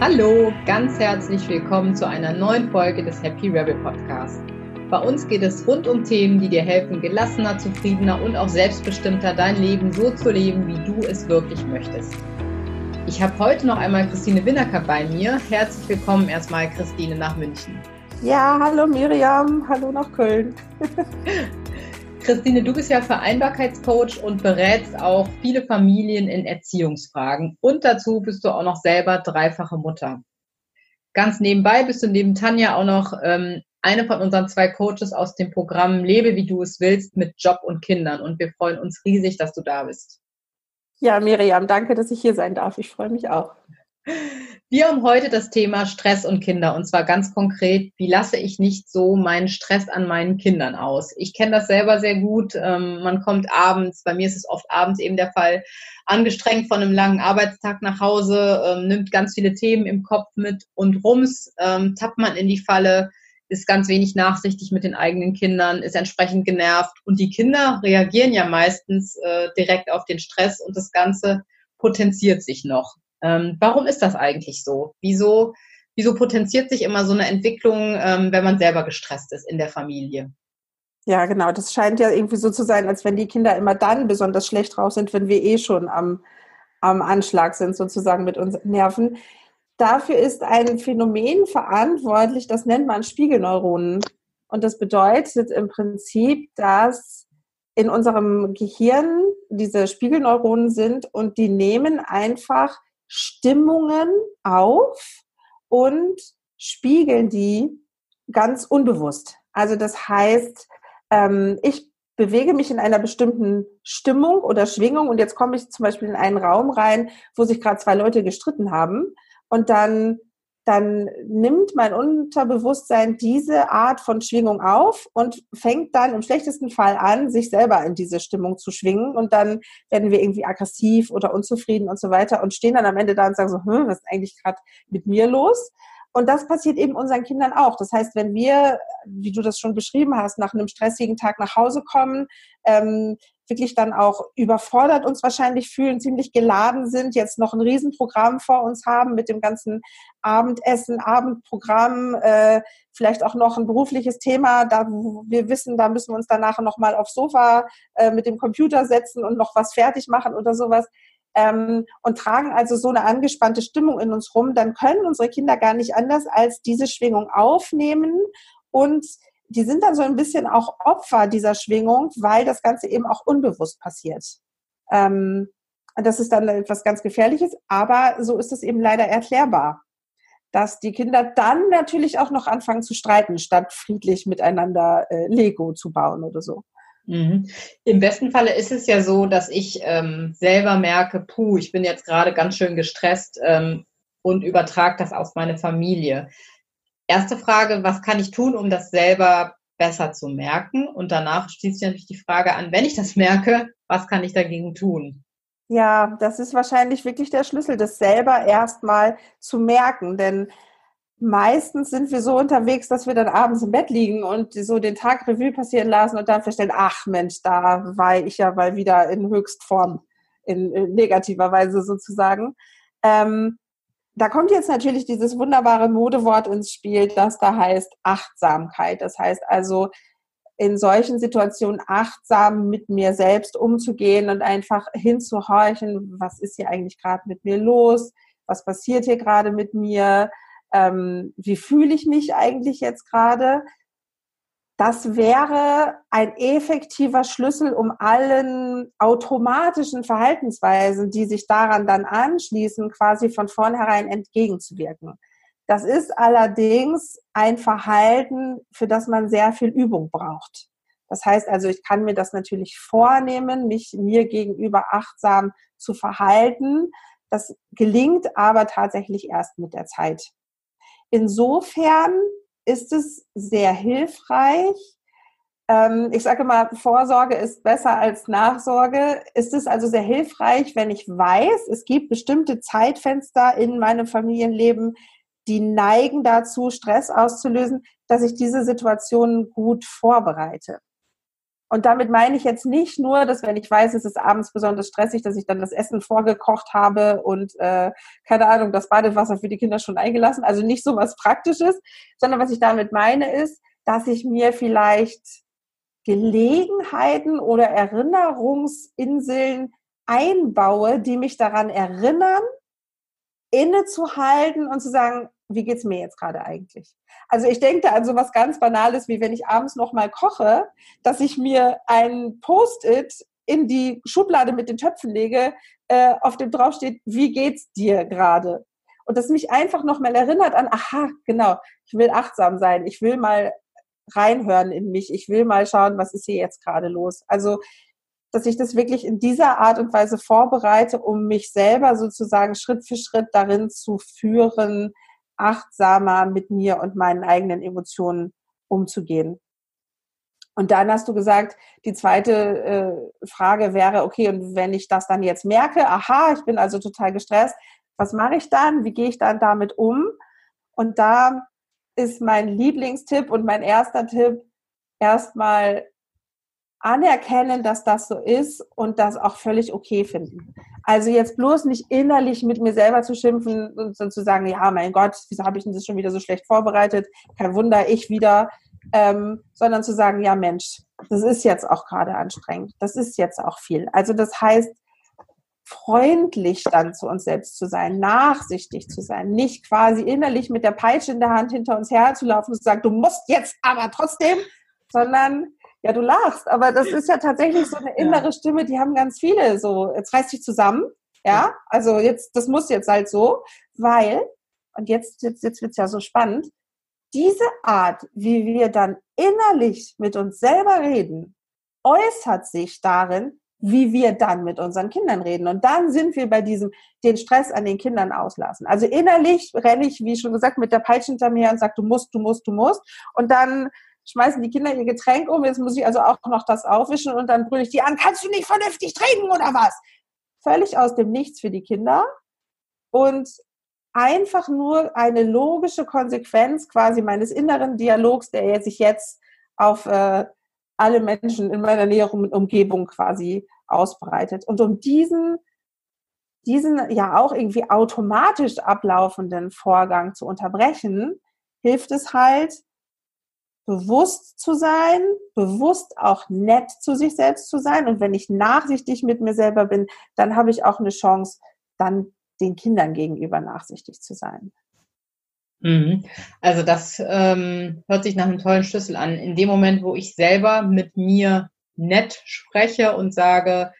Hallo, ganz herzlich willkommen zu einer neuen Folge des Happy Rebel Podcast. Bei uns geht es rund um Themen, die dir helfen, gelassener, zufriedener und auch selbstbestimmter dein Leben so zu leben, wie du es wirklich möchtest. Ich habe heute noch einmal Christine Winnacker bei mir. Herzlich willkommen erstmal, Christine, nach München. Ja, hallo Miriam, hallo nach Köln. Christine, du bist ja Vereinbarkeitscoach und berätst auch viele Familien in Erziehungsfragen. Und dazu bist du auch noch selber dreifache Mutter. Ganz nebenbei bist du neben Tanja auch noch ähm, eine von unseren zwei Coaches aus dem Programm Lebe, wie du es willst, mit Job und Kindern. Und wir freuen uns riesig, dass du da bist. Ja, Miriam, danke, dass ich hier sein darf. Ich freue mich auch. Wir haben heute das Thema Stress und Kinder und zwar ganz konkret, wie lasse ich nicht so meinen Stress an meinen Kindern aus? Ich kenne das selber sehr gut. Ähm, man kommt abends, bei mir ist es oft abends eben der Fall, angestrengt von einem langen Arbeitstag nach Hause, ähm, nimmt ganz viele Themen im Kopf mit und rums ähm, tappt man in die Falle, ist ganz wenig nachsichtig mit den eigenen Kindern, ist entsprechend genervt und die Kinder reagieren ja meistens äh, direkt auf den Stress und das Ganze potenziert sich noch. Ähm, warum ist das eigentlich so? Wieso, wieso potenziert sich immer so eine Entwicklung, ähm, wenn man selber gestresst ist in der Familie? Ja, genau. Das scheint ja irgendwie so zu sein, als wenn die Kinder immer dann besonders schlecht drauf sind, wenn wir eh schon am, am Anschlag sind, sozusagen mit unseren Nerven. Dafür ist ein Phänomen verantwortlich, das nennt man Spiegelneuronen. Und das bedeutet im Prinzip, dass in unserem Gehirn diese Spiegelneuronen sind und die nehmen einfach Stimmungen auf und spiegeln die ganz unbewusst. Also das heißt, ähm, ich bewege mich in einer bestimmten Stimmung oder Schwingung und jetzt komme ich zum Beispiel in einen Raum rein, wo sich gerade zwei Leute gestritten haben und dann dann nimmt mein Unterbewusstsein diese Art von Schwingung auf und fängt dann im schlechtesten Fall an, sich selber in diese Stimmung zu schwingen. Und dann werden wir irgendwie aggressiv oder unzufrieden und so weiter und stehen dann am Ende da und sagen so, hm, was ist eigentlich gerade mit mir los? Und das passiert eben unseren Kindern auch. Das heißt, wenn wir, wie du das schon beschrieben hast, nach einem stressigen Tag nach Hause kommen, ähm, wirklich dann auch überfordert uns wahrscheinlich fühlen, ziemlich geladen sind, jetzt noch ein Riesenprogramm vor uns haben mit dem ganzen Abendessen, Abendprogramm, äh, vielleicht auch noch ein berufliches Thema, da wir wissen, da müssen wir uns danach nochmal aufs Sofa äh, mit dem Computer setzen und noch was fertig machen oder sowas. Ähm, und tragen also so eine angespannte Stimmung in uns rum, dann können unsere Kinder gar nicht anders als diese Schwingung aufnehmen und die sind dann so ein bisschen auch Opfer dieser Schwingung, weil das Ganze eben auch unbewusst passiert. Ähm, das ist dann etwas ganz Gefährliches, aber so ist es eben leider erklärbar, dass die Kinder dann natürlich auch noch anfangen zu streiten, statt friedlich miteinander äh, Lego zu bauen oder so. Mhm. Im besten Falle ist es ja so, dass ich ähm, selber merke, puh, ich bin jetzt gerade ganz schön gestresst ähm, und übertrage das auf meine Familie erste Frage, was kann ich tun, um das selber besser zu merken? Und danach schließt sich natürlich die Frage an, wenn ich das merke, was kann ich dagegen tun? Ja, das ist wahrscheinlich wirklich der Schlüssel, das selber erstmal zu merken, denn meistens sind wir so unterwegs, dass wir dann abends im Bett liegen und so den Tag Revue passieren lassen und dann feststellen, ach Mensch, da war ich ja mal wieder in Höchstform, in, in negativer Weise sozusagen. Ähm, da kommt jetzt natürlich dieses wunderbare Modewort ins Spiel, das da heißt Achtsamkeit. Das heißt also, in solchen Situationen achtsam mit mir selbst umzugehen und einfach hinzuhorchen, was ist hier eigentlich gerade mit mir los, was passiert hier gerade mit mir, ähm, wie fühle ich mich eigentlich jetzt gerade, das wäre ein effektiver Schlüssel, um allen automatischen Verhaltensweisen, die sich daran dann anschließen, quasi von vornherein entgegenzuwirken. Das ist allerdings ein Verhalten, für das man sehr viel Übung braucht. Das heißt also, ich kann mir das natürlich vornehmen, mich mir gegenüber achtsam zu verhalten. Das gelingt aber tatsächlich erst mit der Zeit. Insofern ist es sehr hilfreich. Ähm, ich sage mal, Vorsorge ist besser als Nachsorge. Ist es also sehr hilfreich, wenn ich weiß, es gibt bestimmte Zeitfenster in meinem Familienleben, die neigen dazu, Stress auszulösen, dass ich diese Situationen gut vorbereite. Und damit meine ich jetzt nicht nur, dass wenn ich weiß, es ist abends besonders stressig, dass ich dann das Essen vorgekocht habe und äh, keine Ahnung, das Badewasser für die Kinder schon eingelassen. Also nicht so was Praktisches, sondern was ich damit meine ist, dass ich mir vielleicht Gelegenheiten oder Erinnerungsinseln einbaue, die mich daran erinnern, innezuhalten und zu sagen, wie geht's mir jetzt gerade eigentlich? Also ich denke an so was ganz Banales, wie wenn ich abends nochmal koche, dass ich mir ein Post-it in die Schublade mit den Töpfen lege, äh, auf dem draufsteht, wie geht's dir gerade? Und das mich einfach nochmal erinnert an, aha, genau, ich will achtsam sein, ich will mal reinhören in mich, ich will mal schauen, was ist hier jetzt gerade los. Also dass ich das wirklich in dieser Art und Weise vorbereite, um mich selber sozusagen Schritt für Schritt darin zu führen, achtsamer mit mir und meinen eigenen Emotionen umzugehen. Und dann hast du gesagt, die zweite äh, Frage wäre, okay, und wenn ich das dann jetzt merke, aha, ich bin also total gestresst, was mache ich dann? Wie gehe ich dann damit um? Und da ist mein Lieblingstipp und mein erster Tipp, erstmal anerkennen, dass das so ist und das auch völlig okay finden. Also jetzt bloß nicht innerlich mit mir selber zu schimpfen und zu sagen, ja, mein Gott, wieso habe ich denn das schon wieder so schlecht vorbereitet? Kein Wunder, ich wieder. Ähm, sondern zu sagen, ja Mensch, das ist jetzt auch gerade anstrengend. Das ist jetzt auch viel. Also das heißt, freundlich dann zu uns selbst zu sein, nachsichtig zu sein, nicht quasi innerlich mit der Peitsche in der Hand hinter uns herzulaufen und zu sagen, du musst jetzt aber trotzdem, sondern ja, du lachst, aber das ist ja tatsächlich so eine innere Stimme, die haben ganz viele so, jetzt reiß dich zusammen, ja, also jetzt, das muss jetzt halt so, weil, und jetzt, jetzt, jetzt wird's ja so spannend, diese Art, wie wir dann innerlich mit uns selber reden, äußert sich darin, wie wir dann mit unseren Kindern reden. Und dann sind wir bei diesem, den Stress an den Kindern auslassen. Also innerlich renne ich, wie schon gesagt, mit der Peitsche hinter mir und sage, du musst, du musst, du musst. Und dann schmeißen die Kinder ihr Getränk um, jetzt muss ich also auch noch das aufwischen und dann brülle ich die an, kannst du nicht vernünftig trinken oder was? Völlig aus dem Nichts für die Kinder und einfach nur eine logische Konsequenz quasi meines inneren Dialogs, der sich jetzt auf äh, alle Menschen in meiner näheren Umgebung quasi ausbreitet. Und um diesen, diesen ja auch irgendwie automatisch ablaufenden Vorgang zu unterbrechen, hilft es halt, bewusst zu sein, bewusst auch nett zu sich selbst zu sein. Und wenn ich nachsichtig mit mir selber bin, dann habe ich auch eine Chance, dann den Kindern gegenüber nachsichtig zu sein. Mhm. Also das ähm, hört sich nach einem tollen Schlüssel an. In dem Moment, wo ich selber mit mir nett spreche und sage,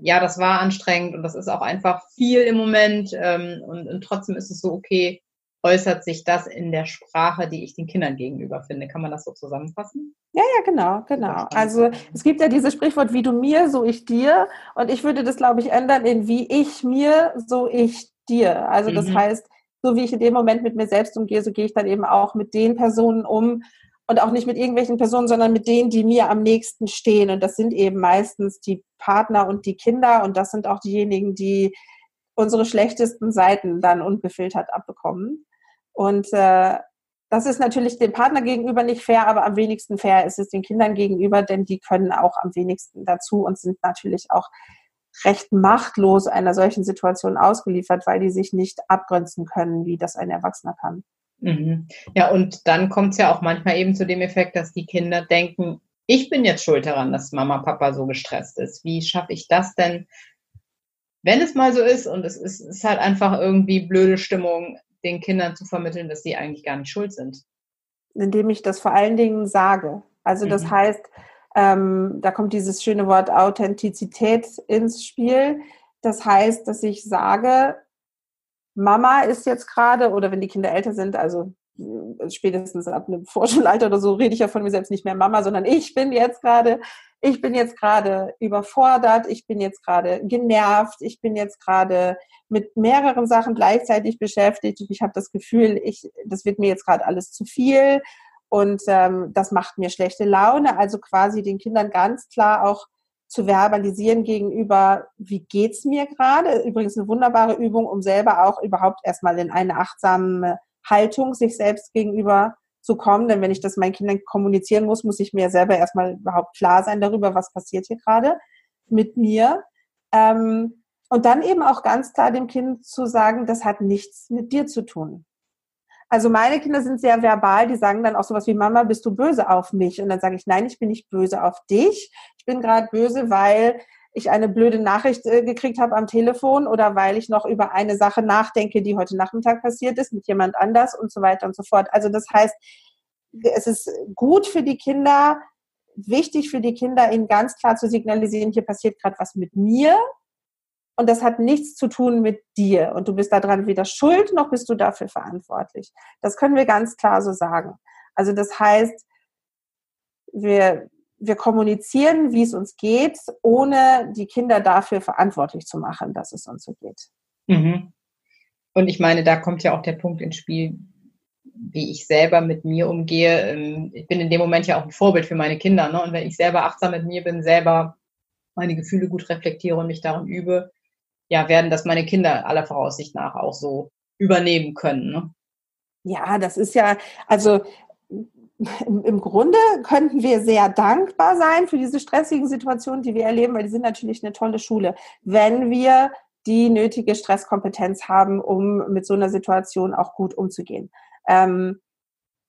ja, das war anstrengend und das ist auch einfach viel im Moment ähm, und, und trotzdem ist es so okay, äußert sich das in der Sprache, die ich den Kindern gegenüber finde. Kann man das so zusammenfassen? Ja, ja, genau, genau. Also es gibt ja dieses Sprichwort, wie du mir, so ich dir. Und ich würde das, glaube ich, ändern in wie ich mir, so ich dir. Also das mhm. heißt, so wie ich in dem Moment mit mir selbst umgehe, so gehe ich dann eben auch mit den Personen um und auch nicht mit irgendwelchen Personen, sondern mit denen, die mir am nächsten stehen. Und das sind eben meistens die Partner und die Kinder und das sind auch diejenigen, die unsere schlechtesten Seiten dann unbefiltert abbekommen. Und äh, das ist natürlich dem Partner gegenüber nicht fair, aber am wenigsten fair ist es den Kindern gegenüber, denn die können auch am wenigsten dazu und sind natürlich auch recht machtlos einer solchen Situation ausgeliefert, weil die sich nicht abgrenzen können, wie das ein Erwachsener kann. Mhm. Ja, und dann kommt es ja auch manchmal eben zu dem Effekt, dass die Kinder denken, ich bin jetzt schuld daran, dass Mama, Papa so gestresst ist. Wie schaffe ich das denn, wenn es mal so ist und es ist, ist halt einfach irgendwie blöde Stimmung, den Kindern zu vermitteln, dass sie eigentlich gar nicht schuld sind? Indem ich das vor allen Dingen sage. Also das mhm. heißt, ähm, da kommt dieses schöne Wort Authentizität ins Spiel. Das heißt, dass ich sage, Mama ist jetzt gerade, oder wenn die Kinder älter sind, also äh, spätestens ab einem Vorschulalter oder so, rede ich ja von mir selbst nicht mehr Mama, sondern ich bin jetzt gerade, ich bin jetzt gerade überfordert, ich bin jetzt gerade genervt, ich bin jetzt gerade mit mehreren Sachen gleichzeitig beschäftigt und ich habe das Gefühl, ich, das wird mir jetzt gerade alles zu viel und ähm, das macht mir schlechte Laune. Also quasi den Kindern ganz klar auch zu verbalisieren gegenüber, wie geht's mir gerade? Übrigens eine wunderbare Übung, um selber auch überhaupt erstmal in eine achtsame Haltung sich selbst gegenüber zu kommen. Denn wenn ich das meinen Kindern kommunizieren muss, muss ich mir selber erstmal überhaupt klar sein darüber, was passiert hier gerade mit mir. Ähm, und dann eben auch ganz klar dem Kind zu sagen, das hat nichts mit dir zu tun. Also meine Kinder sind sehr verbal, die sagen dann auch sowas wie, Mama, bist du böse auf mich? Und dann sage ich, nein, ich bin nicht böse auf dich. Ich bin gerade böse, weil ich eine blöde Nachricht äh, gekriegt habe am Telefon oder weil ich noch über eine Sache nachdenke, die heute Nachmittag passiert ist mit jemand anders und so weiter und so fort. Also das heißt, es ist gut für die Kinder, wichtig für die Kinder, ihnen ganz klar zu signalisieren, hier passiert gerade was mit mir und das hat nichts zu tun mit dir und du bist daran weder schuld noch bist du dafür verantwortlich. Das können wir ganz klar so sagen. Also das heißt, wir, wir kommunizieren, wie es uns geht, ohne die Kinder dafür verantwortlich zu machen, dass es uns so geht. Mhm. Und ich meine, da kommt ja auch der Punkt ins Spiel, wie ich selber mit mir umgehe. Ähm, ich bin in dem Moment ja auch ein Vorbild für meine Kinder. Ne? Und wenn ich selber achtsam mit mir bin, selber meine Gefühle gut reflektiere und mich darin übe, ja, werden das meine Kinder aller Voraussicht nach auch so übernehmen können. Ne? Ja, das ist ja, also im Grunde könnten wir sehr dankbar sein für diese stressigen Situationen, die wir erleben, weil die sind natürlich eine tolle Schule, wenn wir die nötige Stresskompetenz haben, um mit so einer Situation auch gut umzugehen. Ähm,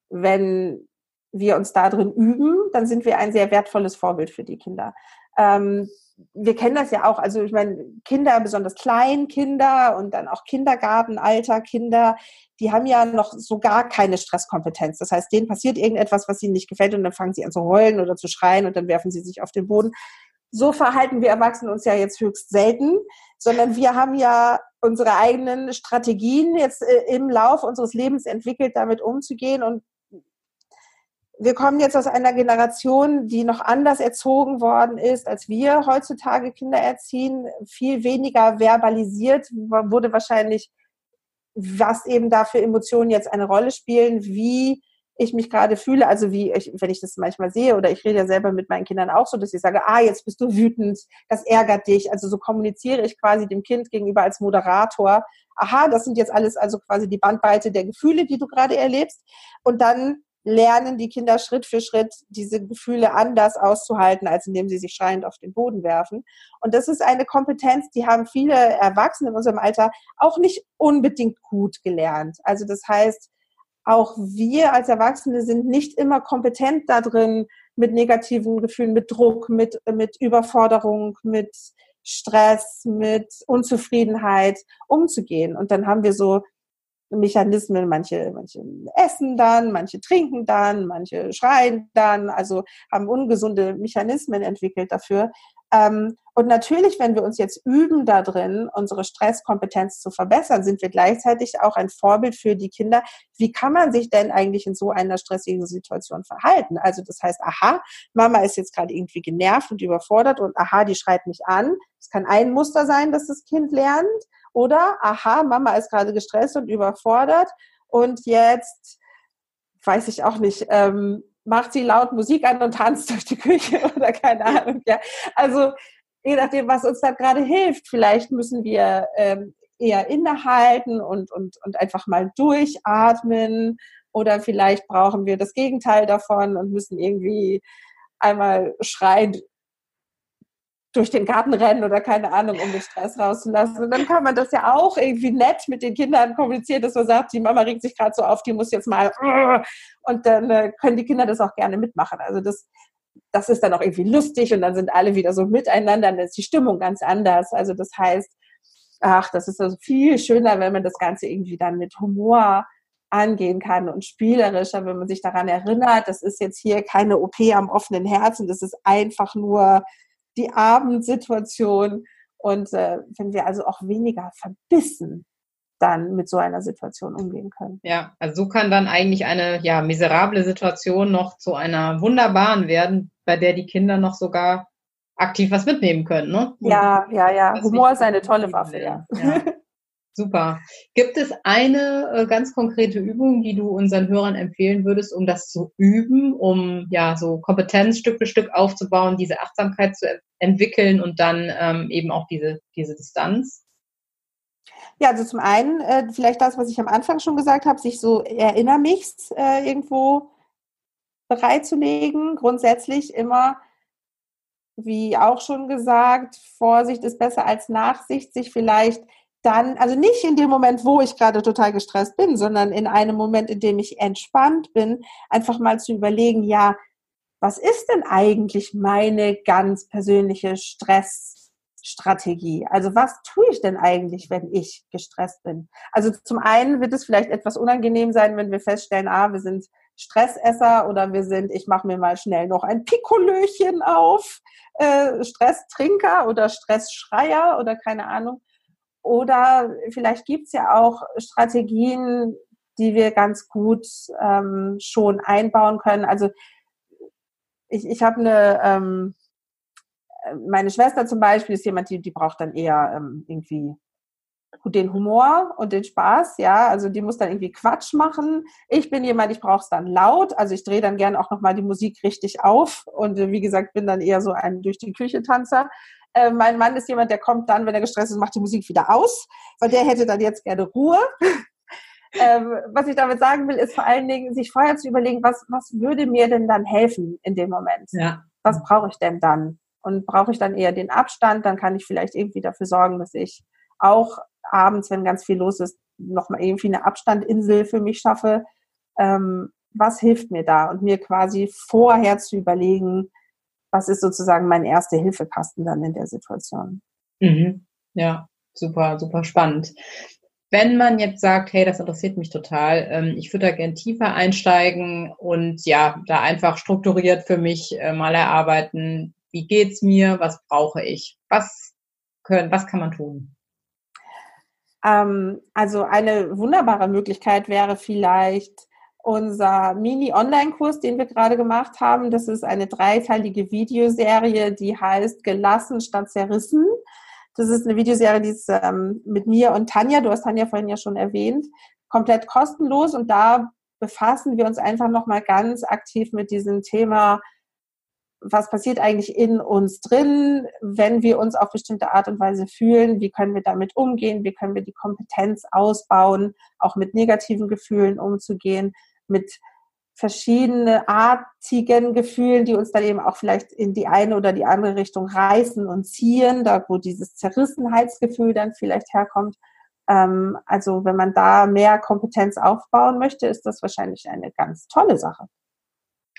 wenn wir uns da drin üben, dann sind wir ein sehr wertvolles Vorbild für die Kinder. Ähm, wir kennen das ja auch, also ich meine, Kinder, besonders Kleinkinder und dann auch Kindergartenalter Kinder, die haben ja noch so gar keine Stresskompetenz. Das heißt, denen passiert irgendetwas, was ihnen nicht gefällt und dann fangen sie an zu heulen oder zu schreien und dann werfen sie sich auf den Boden. So verhalten wir Erwachsene uns ja jetzt höchst selten, sondern wir haben ja unsere eigenen Strategien jetzt äh, im Lauf unseres Lebens entwickelt, damit umzugehen und wir kommen jetzt aus einer Generation, die noch anders erzogen worden ist, als wir heutzutage Kinder erziehen, viel weniger verbalisiert, wurde wahrscheinlich, was eben da für Emotionen jetzt eine Rolle spielen, wie ich mich gerade fühle, also wie ich, wenn ich das manchmal sehe oder ich rede ja selber mit meinen Kindern auch so, dass ich sage, ah, jetzt bist du wütend, das ärgert dich. Also so kommuniziere ich quasi dem Kind gegenüber als Moderator. Aha, das sind jetzt alles also quasi die Bandbreite der Gefühle, die du gerade erlebst. Und dann lernen die Kinder Schritt für Schritt diese Gefühle anders auszuhalten, als indem sie sich schreiend auf den Boden werfen. Und das ist eine Kompetenz, die haben viele Erwachsene in unserem Alter auch nicht unbedingt gut gelernt. Also das heißt, auch wir als Erwachsene sind nicht immer kompetent da drin, mit negativen Gefühlen, mit Druck, mit, mit Überforderung, mit Stress, mit Unzufriedenheit umzugehen. Und dann haben wir so Mechanismen. Manche, manche essen dann, manche trinken dann, manche schreien dann, also haben ungesunde Mechanismen entwickelt dafür. Ähm, und natürlich, wenn wir uns jetzt üben da drin, unsere Stresskompetenz zu verbessern, sind wir gleichzeitig auch ein Vorbild für die Kinder. Wie kann man sich denn eigentlich in so einer stressigen Situation verhalten? Also das heißt, aha, Mama ist jetzt gerade irgendwie genervt und überfordert und aha, die schreit mich an. Es kann ein Muster sein, dass das Kind lernt. Oder, aha, Mama ist gerade gestresst und überfordert und jetzt, weiß ich auch nicht, ähm, macht sie laut Musik an und tanzt durch die Küche oder keine Ahnung. Ja. Also je nachdem, was uns da gerade hilft, vielleicht müssen wir ähm, eher innehalten und, und, und einfach mal durchatmen oder vielleicht brauchen wir das Gegenteil davon und müssen irgendwie einmal schreien durch den Garten rennen oder keine Ahnung, um den Stress rauszulassen. Und dann kann man das ja auch irgendwie nett mit den Kindern kommunizieren, dass man sagt, die Mama regt sich gerade so auf, die muss jetzt mal und dann äh, können die Kinder das auch gerne mitmachen. Also das, das ist dann auch irgendwie lustig und dann sind alle wieder so miteinander, dann ist die Stimmung ganz anders. Also das heißt, ach, das ist also viel schöner, wenn man das Ganze irgendwie dann mit Humor angehen kann und spielerischer, wenn man sich daran erinnert, das ist jetzt hier keine OP am offenen Herzen, das ist einfach nur die Abendsituation. Und äh, wenn wir also auch weniger verbissen dann mit so einer Situation umgehen können. Ja, also so kann dann eigentlich eine ja, miserable Situation noch zu einer wunderbaren werden, bei der die Kinder noch sogar aktiv was mitnehmen können. Ne? ja, ja, ja. Humor ist eine tolle Waffe, ja. ja. Super. Gibt es eine äh, ganz konkrete Übung, die du unseren Hörern empfehlen würdest, um das zu üben, um ja so Kompetenz Stück für Stück aufzubauen, diese Achtsamkeit zu entwickeln und dann ähm, eben auch diese, diese Distanz? Ja, also zum einen äh, vielleicht das, was ich am Anfang schon gesagt habe, sich so erinnere mich äh, irgendwo bereitzulegen. Grundsätzlich immer, wie auch schon gesagt, Vorsicht ist besser als Nachsicht, sich vielleicht dann, also nicht in dem Moment, wo ich gerade total gestresst bin, sondern in einem Moment, in dem ich entspannt bin, einfach mal zu überlegen, ja, was ist denn eigentlich meine ganz persönliche Stressstrategie? Also was tue ich denn eigentlich, wenn ich gestresst bin? Also zum einen wird es vielleicht etwas unangenehm sein, wenn wir feststellen, ah, wir sind Stressesser oder wir sind, ich mache mir mal schnell noch ein Pikolöchen auf, äh, Stresstrinker oder Stressschreier oder keine Ahnung. Oder vielleicht gibt's ja auch Strategien, die wir ganz gut ähm, schon einbauen können. Also ich, ich habe eine, ähm, meine Schwester zum Beispiel ist jemand, die, die braucht dann eher ähm, irgendwie den Humor und den Spaß, ja, also die muss dann irgendwie Quatsch machen. Ich bin jemand, ich brauche es dann laut, also ich drehe dann gerne auch nochmal die Musik richtig auf und äh, wie gesagt, bin dann eher so ein durch die Küche Tanzer. Äh, mein Mann ist jemand, der kommt dann, wenn er gestresst ist, macht die Musik wieder aus, weil der hätte dann jetzt gerne Ruhe. ähm, was ich damit sagen will, ist vor allen Dingen, sich vorher zu überlegen, was, was würde mir denn dann helfen in dem Moment? Ja. Was brauche ich denn dann? Und brauche ich dann eher den Abstand, dann kann ich vielleicht irgendwie dafür sorgen, dass ich auch abends, wenn ganz viel los ist, nochmal irgendwie eine Abstandinsel für mich schaffe. Ähm, was hilft mir da? Und mir quasi vorher zu überlegen, was ist sozusagen mein erster Hilfekasten dann in der Situation. Mhm. Ja, super, super spannend. Wenn man jetzt sagt, hey, das interessiert mich total, ähm, ich würde da gern tiefer einsteigen und ja, da einfach strukturiert für mich äh, mal erarbeiten, wie geht's mir, was brauche ich, was können, was kann man tun? Ähm, also eine wunderbare Möglichkeit wäre vielleicht unser Mini-Online-Kurs, den wir gerade gemacht haben. Das ist eine dreiteilige Videoserie, die heißt Gelassen statt zerrissen. Das ist eine Videoserie, die ist ähm, mit mir und Tanja, du hast Tanja vorhin ja schon erwähnt, komplett kostenlos und da befassen wir uns einfach nochmal ganz aktiv mit diesem Thema, was passiert eigentlich in uns drin, wenn wir uns auf bestimmte Art und Weise fühlen, wie können wir damit umgehen, wie können wir die Kompetenz ausbauen, auch mit negativen Gefühlen umzugehen, mit verschiedene artigen Gefühlen, die uns dann eben auch vielleicht in die eine oder die andere Richtung reißen und ziehen, da wo dieses Zerrissenheitsgefühl dann vielleicht herkommt. Ähm, also wenn man da mehr Kompetenz aufbauen möchte, ist das wahrscheinlich eine ganz tolle Sache.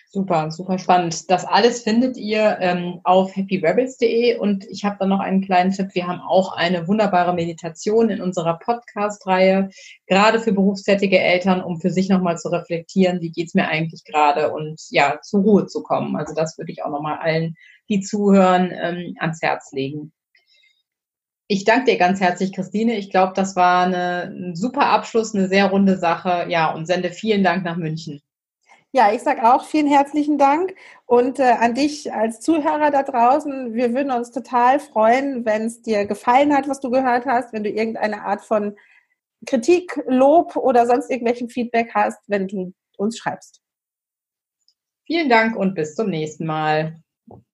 Super, super spannend. Das alles findet ihr ähm, auf happyrebels.de und ich habe dann noch einen kleinen Tipp. Wir haben auch eine wunderbare Meditation in unserer Podcast-Reihe, gerade für berufstätige Eltern, um für sich nochmal zu reflektieren, wie geht's mir eigentlich gerade und ja, zur Ruhe zu kommen. Also das würde ich auch nochmal allen, die zuhören, ähm, ans Herz legen. Ich danke dir ganz herzlich, Christine. Ich glaube, das war eine, ein super Abschluss, eine sehr runde Sache. Ja, und sende vielen Dank nach München. Ja, ich sage auch vielen herzlichen Dank und äh, an dich als Zuhörer da draußen. Wir würden uns total freuen, wenn es dir gefallen hat, was du gehört hast, wenn du irgendeine Art von Kritik, Lob oder sonst irgendwelchen Feedback hast, wenn du uns schreibst. Vielen Dank und bis zum nächsten Mal.